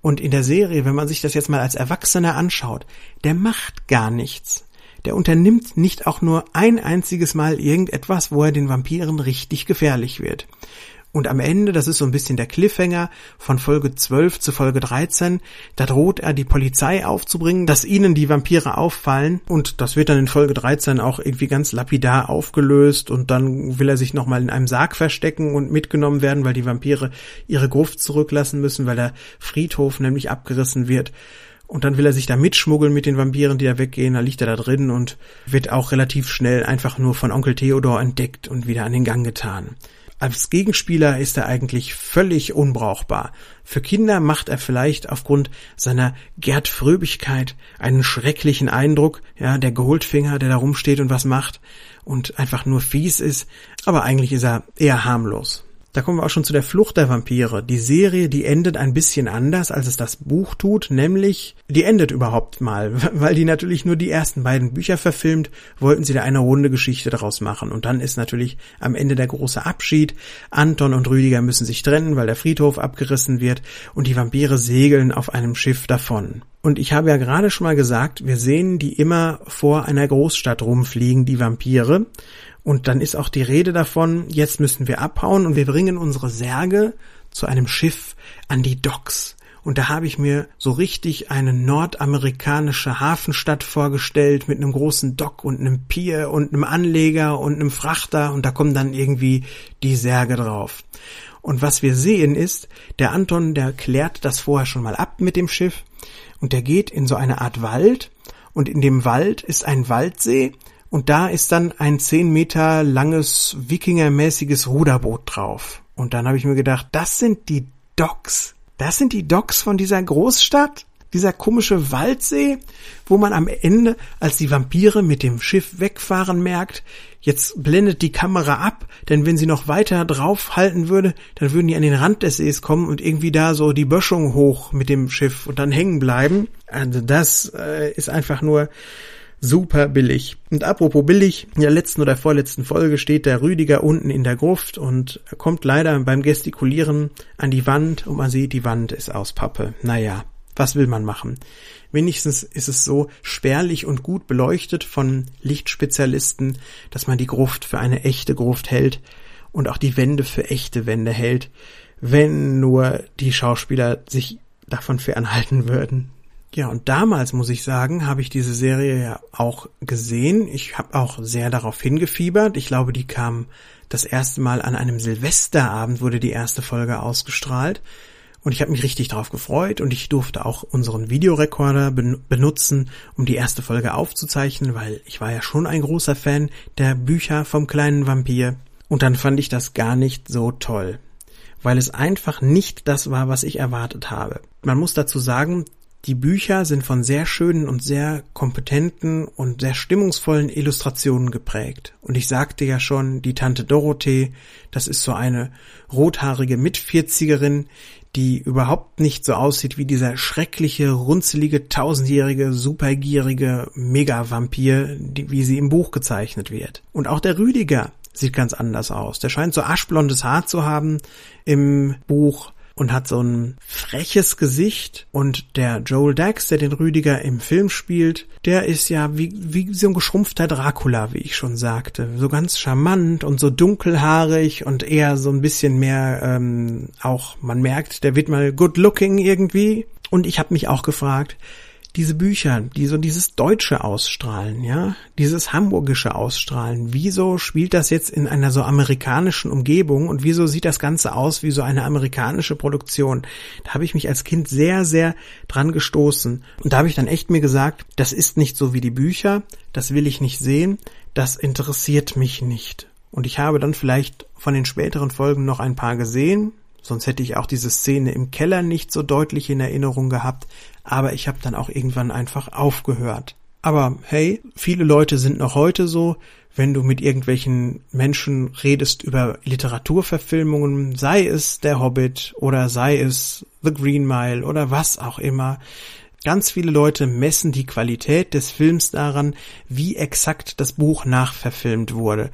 Und in der Serie, wenn man sich das jetzt mal als Erwachsener anschaut, der macht gar nichts. Der unternimmt nicht auch nur ein einziges Mal irgendetwas, wo er den Vampiren richtig gefährlich wird. Und am Ende, das ist so ein bisschen der Cliffhanger von Folge 12 zu Folge 13, da droht er die Polizei aufzubringen, dass ihnen die Vampire auffallen und das wird dann in Folge 13 auch irgendwie ganz lapidar aufgelöst und dann will er sich nochmal in einem Sarg verstecken und mitgenommen werden, weil die Vampire ihre Gruft zurücklassen müssen, weil der Friedhof nämlich abgerissen wird. Und dann will er sich da mitschmuggeln mit den Vampiren, die da weggehen. Da liegt er da drin und wird auch relativ schnell einfach nur von Onkel Theodor entdeckt und wieder an den Gang getan. Als Gegenspieler ist er eigentlich völlig unbrauchbar. Für Kinder macht er vielleicht aufgrund seiner Gerd Fröbigkeit einen schrecklichen Eindruck, ja, der Goldfinger, der da rumsteht und was macht und einfach nur fies ist, aber eigentlich ist er eher harmlos. Da kommen wir auch schon zu der Flucht der Vampire. Die Serie, die endet ein bisschen anders, als es das Buch tut, nämlich die endet überhaupt mal, weil die natürlich nur die ersten beiden Bücher verfilmt, wollten sie da eine runde Geschichte daraus machen. Und dann ist natürlich am Ende der große Abschied. Anton und Rüdiger müssen sich trennen, weil der Friedhof abgerissen wird und die Vampire segeln auf einem Schiff davon. Und ich habe ja gerade schon mal gesagt, wir sehen die immer vor einer Großstadt rumfliegen, die Vampire. Und dann ist auch die Rede davon, jetzt müssen wir abhauen und wir bringen unsere Särge zu einem Schiff an die Docks. Und da habe ich mir so richtig eine nordamerikanische Hafenstadt vorgestellt mit einem großen Dock und einem Pier und einem Anleger und einem Frachter und da kommen dann irgendwie die Särge drauf. Und was wir sehen ist, der Anton, der klärt das vorher schon mal ab mit dem Schiff und der geht in so eine Art Wald und in dem Wald ist ein Waldsee und da ist dann ein zehn Meter langes Wikingermäßiges Ruderboot drauf. Und dann habe ich mir gedacht, das sind die Docks. Das sind die Docks von dieser Großstadt? Dieser komische Waldsee, wo man am Ende, als die Vampire mit dem Schiff wegfahren, merkt, jetzt blendet die Kamera ab, denn wenn sie noch weiter draufhalten würde, dann würden die an den Rand des Sees kommen und irgendwie da so die Böschung hoch mit dem Schiff und dann hängen bleiben. Also das äh, ist einfach nur super billig. Und apropos billig, in der letzten oder vorletzten Folge steht der Rüdiger unten in der Gruft und kommt leider beim Gestikulieren an die Wand und man sieht, die Wand ist aus Pappe. Naja, was will man machen? Wenigstens ist es so spärlich und gut beleuchtet von Lichtspezialisten, dass man die Gruft für eine echte Gruft hält und auch die Wände für echte Wände hält, wenn nur die Schauspieler sich davon fernhalten würden. Ja, und damals muss ich sagen, habe ich diese Serie ja auch gesehen. Ich habe auch sehr darauf hingefiebert. Ich glaube, die kam das erste Mal an einem Silvesterabend, wurde die erste Folge ausgestrahlt. Und ich habe mich richtig darauf gefreut und ich durfte auch unseren Videorekorder ben benutzen, um die erste Folge aufzuzeichnen, weil ich war ja schon ein großer Fan der Bücher vom kleinen Vampir. Und dann fand ich das gar nicht so toll weil es einfach nicht das war, was ich erwartet habe. Man muss dazu sagen, die Bücher sind von sehr schönen und sehr kompetenten und sehr stimmungsvollen Illustrationen geprägt. Und ich sagte ja schon, die Tante Dorothee, das ist so eine rothaarige Mitvierzigerin, die überhaupt nicht so aussieht wie dieser schreckliche, runzelige, tausendjährige, supergierige Mega-Vampir, wie sie im Buch gezeichnet wird. Und auch der Rüdiger sieht ganz anders aus. Der scheint so aschblondes Haar zu haben im Buch und hat so ein freches Gesicht und der Joel Dax, der den Rüdiger im Film spielt, der ist ja wie, wie so ein geschrumpfter Dracula, wie ich schon sagte. So ganz charmant und so dunkelhaarig und eher so ein bisschen mehr ähm, auch, man merkt, der wird mal good looking irgendwie. Und ich habe mich auch gefragt, diese Bücher, die so dieses Deutsche ausstrahlen, ja, dieses Hamburgische ausstrahlen, wieso spielt das jetzt in einer so amerikanischen Umgebung und wieso sieht das Ganze aus wie so eine amerikanische Produktion? Da habe ich mich als Kind sehr, sehr dran gestoßen. Und da habe ich dann echt mir gesagt, das ist nicht so wie die Bücher, das will ich nicht sehen, das interessiert mich nicht. Und ich habe dann vielleicht von den späteren Folgen noch ein paar gesehen, Sonst hätte ich auch diese Szene im Keller nicht so deutlich in Erinnerung gehabt, aber ich habe dann auch irgendwann einfach aufgehört. Aber hey, viele Leute sind noch heute so, wenn du mit irgendwelchen Menschen redest über Literaturverfilmungen, sei es Der Hobbit oder sei es The Green Mile oder was auch immer, Ganz viele Leute messen die Qualität des Films daran, wie exakt das Buch nachverfilmt wurde.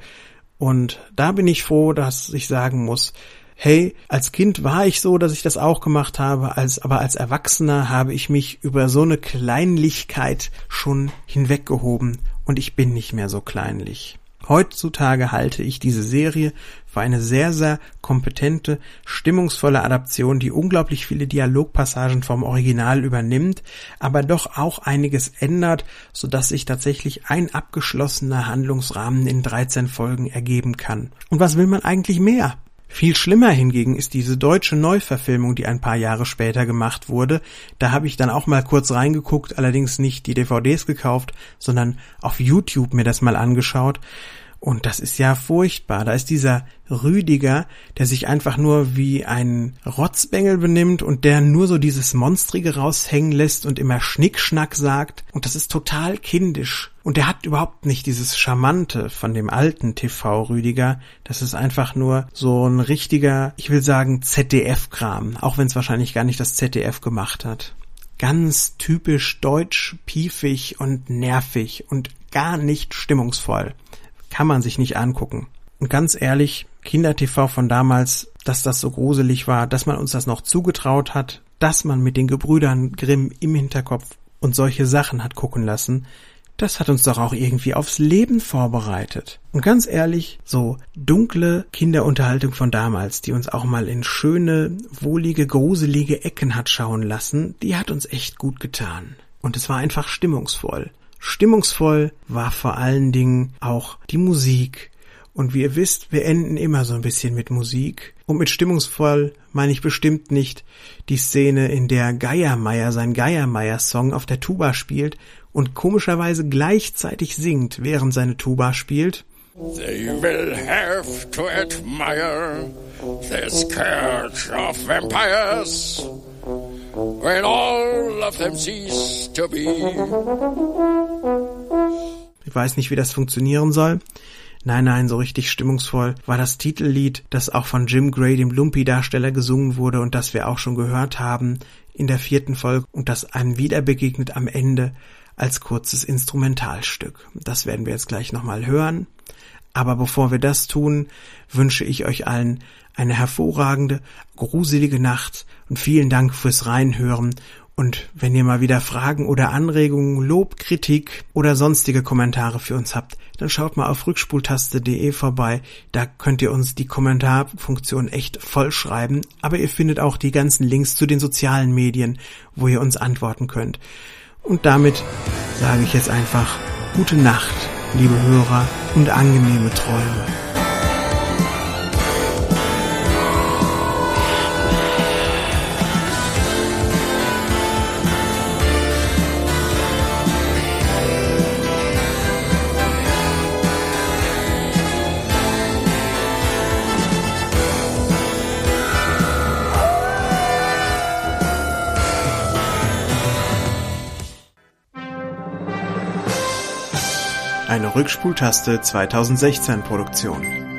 Und da bin ich froh, dass ich sagen muss, hey, als Kind war ich so, dass ich das auch gemacht habe, als, aber als Erwachsener habe ich mich über so eine Kleinlichkeit schon hinweggehoben und ich bin nicht mehr so kleinlich. Heutzutage halte ich diese Serie für eine sehr, sehr kompetente, stimmungsvolle Adaption, die unglaublich viele Dialogpassagen vom Original übernimmt, aber doch auch einiges ändert, so dass sich tatsächlich ein abgeschlossener Handlungsrahmen in 13 Folgen ergeben kann. Und was will man eigentlich mehr? Viel schlimmer hingegen ist diese deutsche Neuverfilmung, die ein paar Jahre später gemacht wurde. Da habe ich dann auch mal kurz reingeguckt, allerdings nicht die DVDs gekauft, sondern auf YouTube mir das mal angeschaut. Und das ist ja furchtbar. Da ist dieser Rüdiger, der sich einfach nur wie ein Rotzbengel benimmt und der nur so dieses Monstrige raushängen lässt und immer Schnickschnack sagt. Und das ist total kindisch. Und der hat überhaupt nicht dieses Charmante von dem alten TV-Rüdiger. Das ist einfach nur so ein richtiger, ich will sagen, ZDF-Kram. Auch wenn es wahrscheinlich gar nicht das ZDF gemacht hat. Ganz typisch deutsch, piefig und nervig und gar nicht stimmungsvoll kann man sich nicht angucken. Und ganz ehrlich, Kindertv von damals, dass das so gruselig war, dass man uns das noch zugetraut hat, dass man mit den Gebrüdern Grimm im Hinterkopf und solche Sachen hat gucken lassen, das hat uns doch auch irgendwie aufs Leben vorbereitet. Und ganz ehrlich, so dunkle Kinderunterhaltung von damals, die uns auch mal in schöne, wohlige, gruselige Ecken hat schauen lassen, die hat uns echt gut getan. Und es war einfach stimmungsvoll. Stimmungsvoll war vor allen Dingen auch die Musik. Und wie ihr wisst, wir enden immer so ein bisschen mit Musik. Und mit stimmungsvoll meine ich bestimmt nicht die Szene, in der Geiermeier sein Geiermeier-Song auf der Tuba spielt und komischerweise gleichzeitig singt, während seine Tuba spielt. They will have to admire this catch of vampires when all of them cease to be. Ich weiß nicht, wie das funktionieren soll. Nein, nein, so richtig stimmungsvoll war das Titellied, das auch von Jim Gray, dem Lumpy-Darsteller, gesungen wurde und das wir auch schon gehört haben in der vierten Folge und das einem wieder begegnet am Ende als kurzes Instrumentalstück. Das werden wir jetzt gleich nochmal hören. Aber bevor wir das tun, wünsche ich euch allen eine hervorragende, gruselige Nacht und vielen Dank fürs Reinhören und wenn ihr mal wieder Fragen oder Anregungen, Lob, Kritik oder sonstige Kommentare für uns habt, dann schaut mal auf rückspultaste.de vorbei. Da könnt ihr uns die Kommentarfunktion echt vollschreiben. Aber ihr findet auch die ganzen Links zu den sozialen Medien, wo ihr uns antworten könnt. Und damit sage ich jetzt einfach gute Nacht, liebe Hörer, und angenehme Träume. Eine Rückspultaste 2016 Produktion.